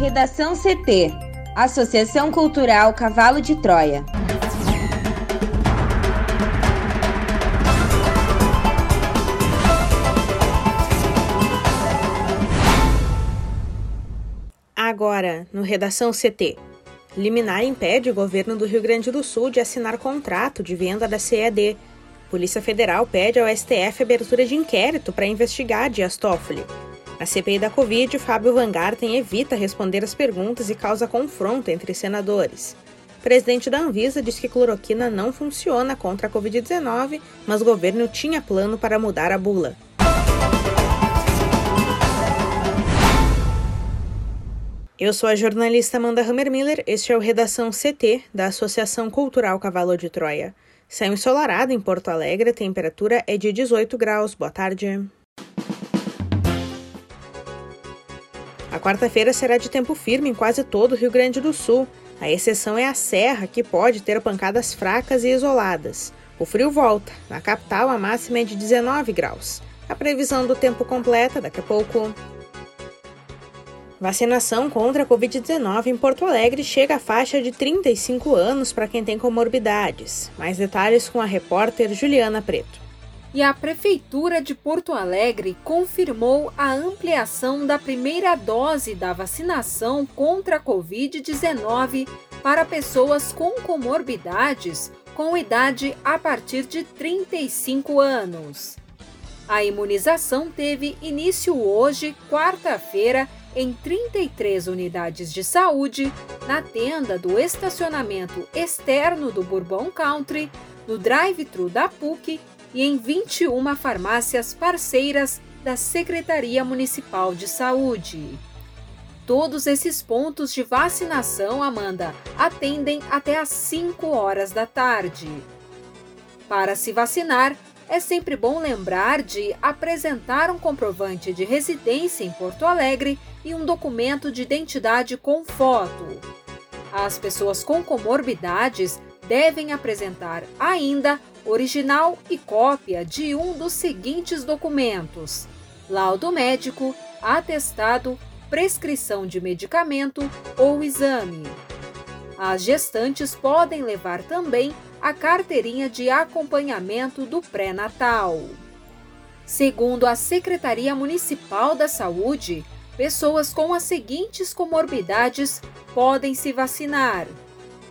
Redação CT Associação Cultural Cavalo de Troia. Agora, no Redação CT. Liminar impede o governo do Rio Grande do Sul de assinar contrato de venda da CED. Polícia Federal pede ao STF abertura de inquérito para investigar Dias Toffoli. Na CPI da Covid, Fábio Van Garten evita responder as perguntas e causa confronto entre senadores. O presidente da Anvisa diz que cloroquina não funciona contra a Covid-19, mas o governo tinha plano para mudar a bula. Eu sou a jornalista Amanda Hammermiller, este é o Redação CT da Associação Cultural Cavalo de Troia. Céu ensolarado em Porto Alegre, a temperatura é de 18 graus. Boa tarde. Quarta-feira será de tempo firme em quase todo o Rio Grande do Sul. A exceção é a Serra, que pode ter pancadas fracas e isoladas. O frio volta. Na capital, a máxima é de 19 graus. A previsão do tempo completa daqui a pouco. Vacinação contra a Covid-19 em Porto Alegre chega à faixa de 35 anos para quem tem comorbidades. Mais detalhes com a repórter Juliana Preto. E a Prefeitura de Porto Alegre confirmou a ampliação da primeira dose da vacinação contra a Covid-19 para pessoas com comorbidades com idade a partir de 35 anos. A imunização teve início hoje, quarta-feira, em 33 unidades de saúde, na tenda do estacionamento externo do Bourbon Country, no drive-thru da PUC e em 21 farmácias parceiras da Secretaria Municipal de Saúde. Todos esses pontos de vacinação, Amanda, atendem até às 5 horas da tarde. Para se vacinar, é sempre bom lembrar de apresentar um comprovante de residência em Porto Alegre e um documento de identidade com foto. As pessoas com comorbidades devem apresentar ainda original e cópia de um dos seguintes documentos: laudo médico, atestado, prescrição de medicamento ou exame. As gestantes podem levar também a carteirinha de acompanhamento do pré-natal. Segundo a Secretaria Municipal da Saúde, pessoas com as seguintes comorbidades podem se vacinar: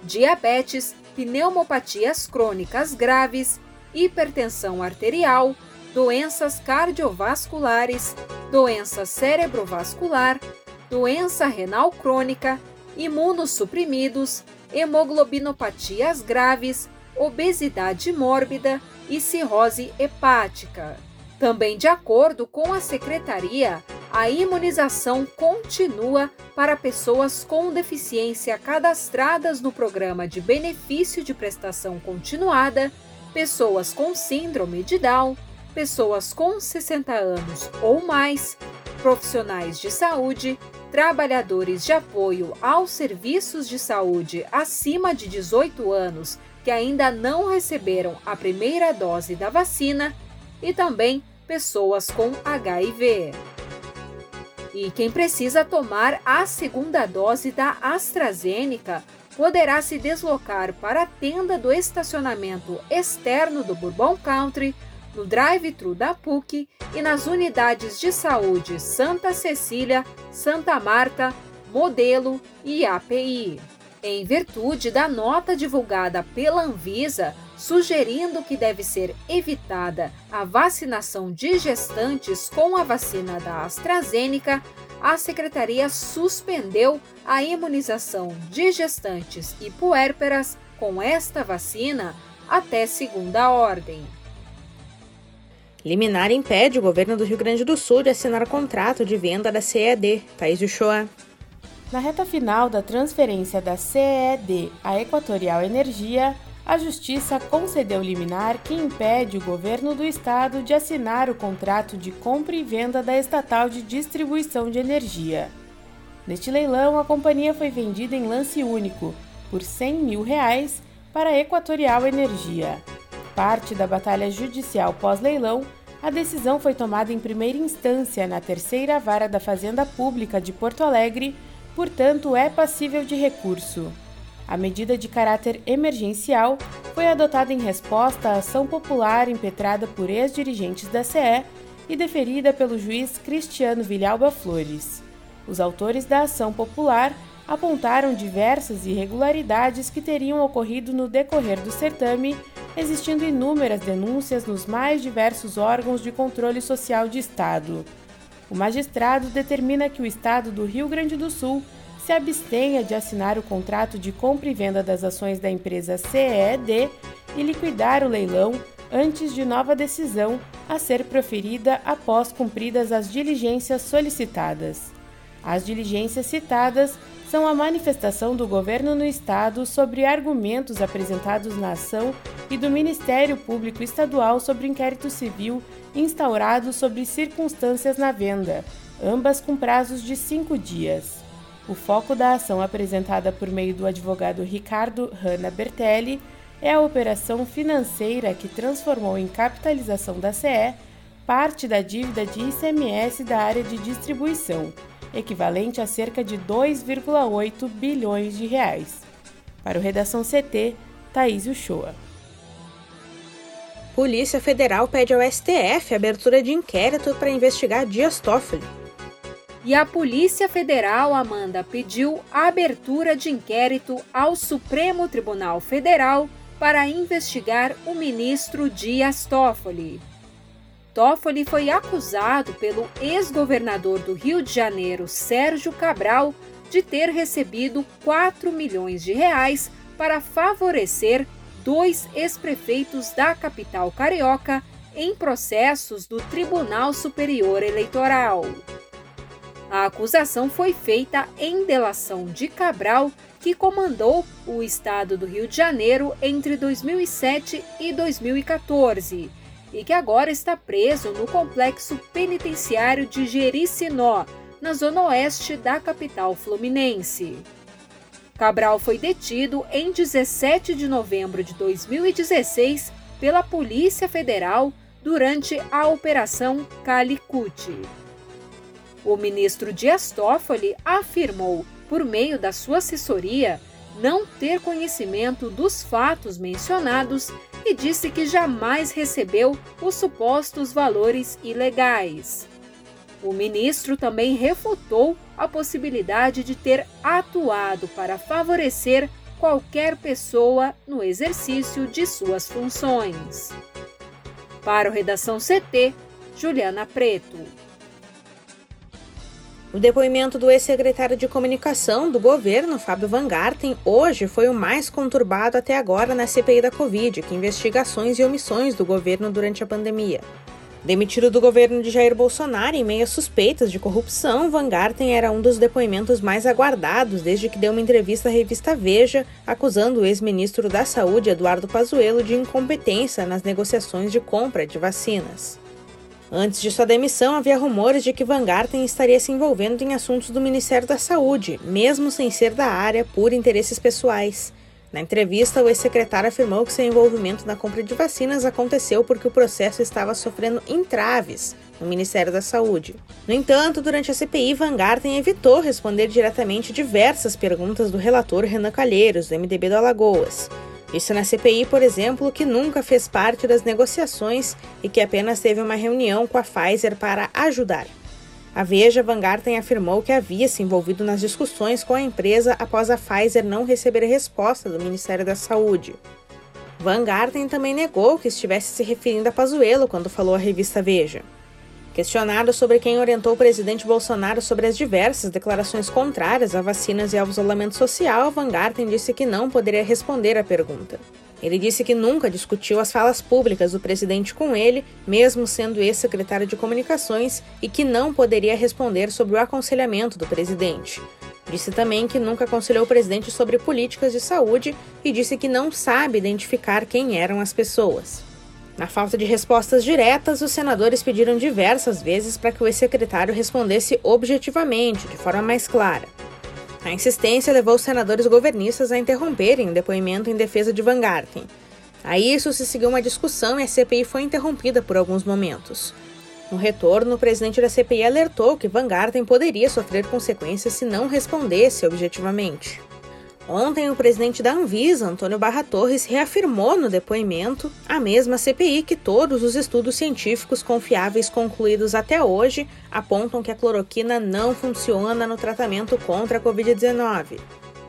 diabetes, pneumopatias crônicas graves, hipertensão arterial, doenças cardiovasculares, doença cerebrovascular, doença renal crônica, imunossuprimidos, hemoglobinopatias graves, obesidade mórbida e cirrose hepática. Também, de acordo com a secretaria, a imunização continua para pessoas com deficiência cadastradas no programa de benefício de prestação continuada, pessoas com síndrome de Down, pessoas com 60 anos ou mais, profissionais de saúde, trabalhadores de apoio aos serviços de saúde acima de 18 anos que ainda não receberam a primeira dose da vacina e também pessoas com HIV. E quem precisa tomar a segunda dose da AstraZeneca poderá se deslocar para a tenda do estacionamento externo do Bourbon Country, no drive-thru da PUC e nas unidades de saúde Santa Cecília, Santa Marta, Modelo e API. Em virtude da nota divulgada pela Anvisa, sugerindo que deve ser evitada a vacinação de gestantes com a vacina da AstraZeneca, a secretaria suspendeu a imunização de gestantes e puérperas com esta vacina até segunda ordem. Liminar impede o governo do Rio Grande do Sul de assinar contrato de venda da CED. Thaís Uchoa. Na reta final da transferência da CED à Equatorial Energia, a Justiça concedeu liminar que impede o governo do estado de assinar o contrato de compra e venda da estatal de distribuição de energia. Neste leilão, a companhia foi vendida em lance único, por 100 mil reais, para a Equatorial Energia. Parte da batalha judicial pós-leilão, a decisão foi tomada em primeira instância na terceira vara da Fazenda Pública de Porto Alegre portanto, é passível de recurso. A medida de caráter emergencial foi adotada em resposta à ação popular impetrada por ex-dirigentes da CE e deferida pelo juiz Cristiano Vilhalba Flores. Os autores da ação popular apontaram diversas irregularidades que teriam ocorrido no decorrer do certame, existindo inúmeras denúncias nos mais diversos órgãos de controle social de Estado. O magistrado determina que o Estado do Rio Grande do Sul se abstenha de assinar o contrato de compra e venda das ações da empresa CED e liquidar o leilão antes de nova decisão a ser proferida após cumpridas as diligências solicitadas. As diligências citadas são a manifestação do governo no estado sobre argumentos apresentados na ação e do Ministério Público Estadual sobre inquérito civil instaurado sobre circunstâncias na venda, ambas com prazos de cinco dias. O foco da ação apresentada por meio do advogado Ricardo Hanna Bertelli é a operação financeira que transformou em capitalização da CE parte da dívida de ICMS da área de distribuição, equivalente a cerca de 2,8 bilhões de reais. Para o Redação CT, Thaís Uchoa. Polícia Federal pede ao STF abertura de inquérito para investigar Dias Toffoli. E a Polícia Federal, Amanda, pediu abertura de inquérito ao Supremo Tribunal Federal para investigar o ministro Dias Toffoli. Toffoli foi acusado pelo ex-governador do Rio de Janeiro, Sérgio Cabral, de ter recebido 4 milhões de reais para favorecer dois ex-prefeitos da capital carioca em processos do Tribunal Superior Eleitoral. A acusação foi feita em delação de Cabral, que comandou o estado do Rio de Janeiro entre 2007 e 2014 e que agora está preso no complexo penitenciário de Jericinó, na zona oeste da capital fluminense. Cabral foi detido em 17 de novembro de 2016 pela Polícia Federal durante a Operação Calicut. O ministro Dias Toffoli afirmou, por meio da sua assessoria, não ter conhecimento dos fatos mencionados e disse que jamais recebeu os supostos valores ilegais. O ministro também refutou a possibilidade de ter atuado para favorecer qualquer pessoa no exercício de suas funções. Para o Redação CT, Juliana Preto. O depoimento do ex-secretário de comunicação do governo, Fábio Van Garten, hoje foi o mais conturbado até agora na CPI da Covid, que investiga ações e omissões do governo durante a pandemia. Demitido do governo de Jair Bolsonaro em meio a suspeitas de corrupção, Van Garten era um dos depoimentos mais aguardados desde que deu uma entrevista à revista Veja, acusando o ex-ministro da Saúde, Eduardo Pazuello, de incompetência nas negociações de compra de vacinas. Antes de sua demissão, havia rumores de que Van Garten estaria se envolvendo em assuntos do Ministério da Saúde, mesmo sem ser da área por interesses pessoais. Na entrevista, o ex-secretário afirmou que seu envolvimento na compra de vacinas aconteceu porque o processo estava sofrendo entraves no Ministério da Saúde. No entanto, durante a CPI, Van Garten evitou responder diretamente diversas perguntas do relator Renan Calheiros, do MDB do Alagoas. Disse na CPI, por exemplo, que nunca fez parte das negociações e que apenas teve uma reunião com a Pfizer para ajudar. A Veja Van Garten afirmou que havia se envolvido nas discussões com a empresa após a Pfizer não receber resposta do Ministério da Saúde. Van Garten também negou que estivesse se referindo a Pazuello quando falou à revista Veja. Questionado sobre quem orientou o presidente Bolsonaro sobre as diversas declarações contrárias a vacinas e ao isolamento social, Van Garten disse que não poderia responder à pergunta. Ele disse que nunca discutiu as falas públicas do presidente com ele, mesmo sendo ex-secretário de comunicações, e que não poderia responder sobre o aconselhamento do presidente. Disse também que nunca aconselhou o presidente sobre políticas de saúde e disse que não sabe identificar quem eram as pessoas. Na falta de respostas diretas, os senadores pediram diversas vezes para que o ex-secretário respondesse objetivamente, de forma mais clara. A insistência levou os senadores governistas a interromperem o depoimento em defesa de Van Garten. A isso se seguiu uma discussão e a CPI foi interrompida por alguns momentos. No retorno, o presidente da CPI alertou que Van Garten poderia sofrer consequências se não respondesse objetivamente. Ontem, o presidente da Anvisa, Antônio Barra Torres, reafirmou no depoimento a mesma CPI que todos os estudos científicos confiáveis concluídos até hoje apontam que a cloroquina não funciona no tratamento contra a Covid-19.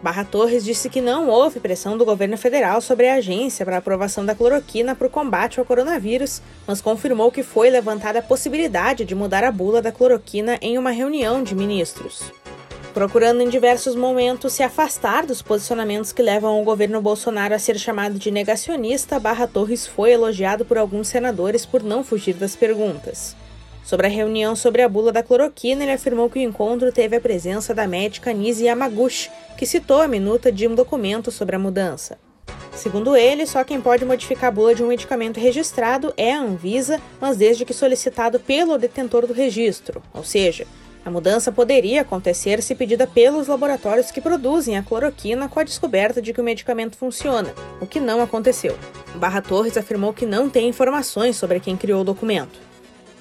Barra Torres disse que não houve pressão do governo federal sobre a agência para a aprovação da cloroquina para o combate ao coronavírus, mas confirmou que foi levantada a possibilidade de mudar a bula da cloroquina em uma reunião de ministros. Procurando em diversos momentos se afastar dos posicionamentos que levam o governo Bolsonaro a ser chamado de negacionista, Barra Torres foi elogiado por alguns senadores por não fugir das perguntas. Sobre a reunião sobre a bula da cloroquina, ele afirmou que o encontro teve a presença da médica Nise Yamaguchi, que citou a minuta de um documento sobre a mudança. Segundo ele, só quem pode modificar a bula de um medicamento registrado é a Anvisa, mas desde que solicitado pelo detentor do registro, ou seja, a mudança poderia acontecer se pedida pelos laboratórios que produzem a cloroquina com a descoberta de que o medicamento funciona, o que não aconteceu. Barra Torres afirmou que não tem informações sobre quem criou o documento.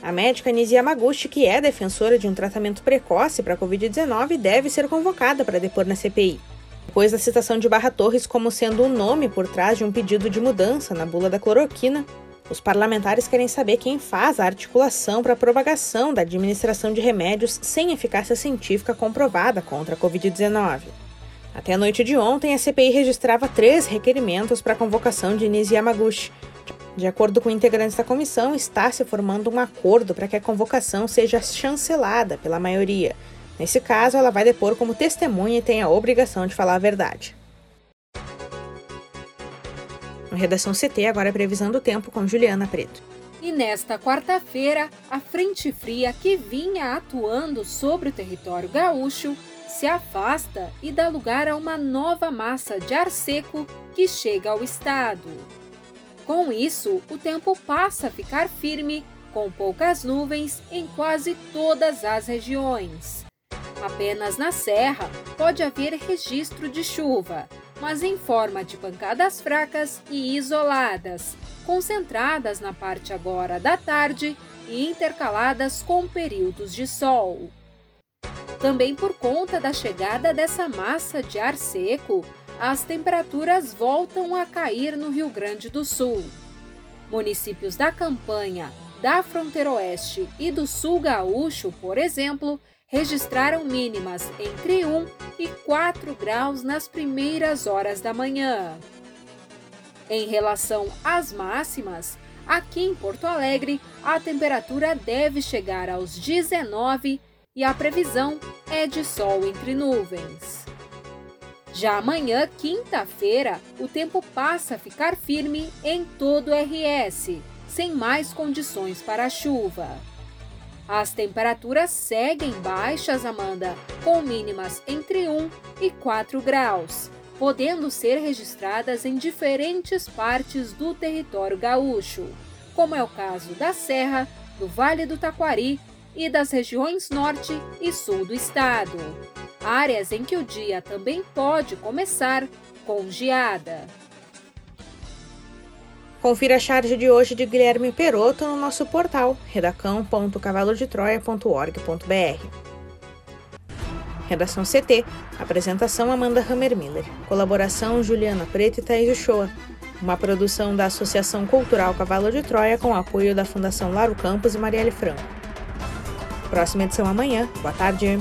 A médica Nisi Yamaguchi, que é defensora de um tratamento precoce para a Covid-19, deve ser convocada para depor na CPI. Depois da citação de Barra Torres como sendo o nome por trás de um pedido de mudança na bula da cloroquina, os parlamentares querem saber quem faz a articulação para a propagação da administração de remédios sem eficácia científica comprovada contra a Covid-19. Até a noite de ontem, a CPI registrava três requerimentos para a convocação de Nisi Yamaguchi. De acordo com integrantes da comissão, está se formando um acordo para que a convocação seja chancelada pela maioria. Nesse caso, ela vai depor como testemunha e tem a obrigação de falar a verdade. Redação CT, agora previsão do tempo com Juliana Preto. E nesta quarta-feira, a frente fria que vinha atuando sobre o território gaúcho se afasta e dá lugar a uma nova massa de ar seco que chega ao estado. Com isso, o tempo passa a ficar firme, com poucas nuvens em quase todas as regiões. Apenas na Serra pode haver registro de chuva, mas em forma de pancadas fracas e isoladas, concentradas na parte agora da tarde e intercaladas com períodos de sol. Também por conta da chegada dessa massa de ar seco, as temperaturas voltam a cair no Rio Grande do Sul. Municípios da campanha, da fronteira oeste e do sul gaúcho, por exemplo, registraram mínimas entre 1 e 4 graus nas primeiras horas da manhã. Em relação às máximas, aqui em Porto Alegre, a temperatura deve chegar aos 19 e a previsão é de sol entre nuvens. Já amanhã, quinta-feira, o tempo passa a ficar firme em todo o RS, sem mais condições para chuva. As temperaturas seguem baixas, Amanda, com mínimas entre 1 e 4 graus, podendo ser registradas em diferentes partes do território gaúcho, como é o caso da Serra, do Vale do Taquari e das regiões norte e sul do estado. Áreas em que o dia também pode começar com geada. Confira a charge de hoje de Guilherme Peroto no nosso portal redacão.cavalodetroia.org.br. Redação CT. Apresentação Amanda Hammermiller. Colaboração Juliana Preto e Thaís Uchoa. Uma produção da Associação Cultural Cavalo de Troia com apoio da Fundação Laro Campos e Marielle Franco. Próxima edição amanhã. Boa tarde.